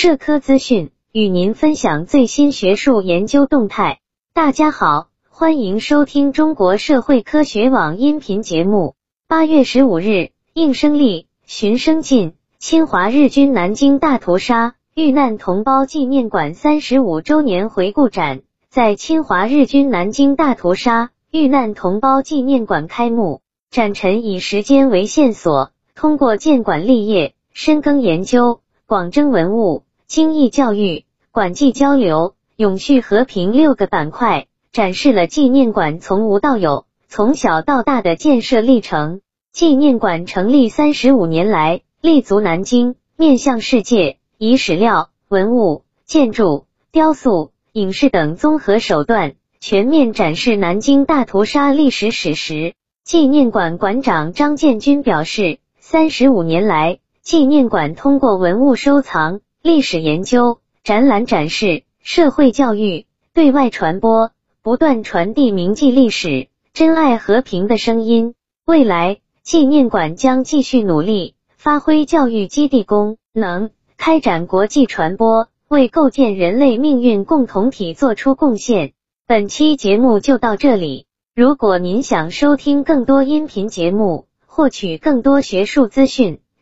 社科资讯，与您分享最新学术研究动态。大家好，欢迎收听中国社会科学网音频节目。八月十五日，应声立，寻声进，侵华日军南京大屠杀遇难同胞纪念馆三十五周年回顾展在侵华日军南京大屠杀遇难同胞纪念馆开幕。展陈以时间为线索，通过建馆立业、深耕研究、广征文物、精益教育、馆际交流、永续和平六个板块，展示了纪念馆从无到有、从小到大的建设历程。纪念馆成立三十五年来，立足南京，面向世界，以史料、文物、建筑、雕塑、影视等综合手段，全面展示南京大屠杀历史史实。纪念馆馆长张建军表示，三十五年来，纪念馆通过文物收藏、历史研究、展览展示、社会教育、对外传播，不断传递铭记历史、珍爱和平的声音。未来，纪念馆将继续努力，发挥教育基地功能，开展国际传播，为构建人类命运共同体做出贡献。本期节目就到这里。如果您想收听更多音频节目，获取更多学术资讯，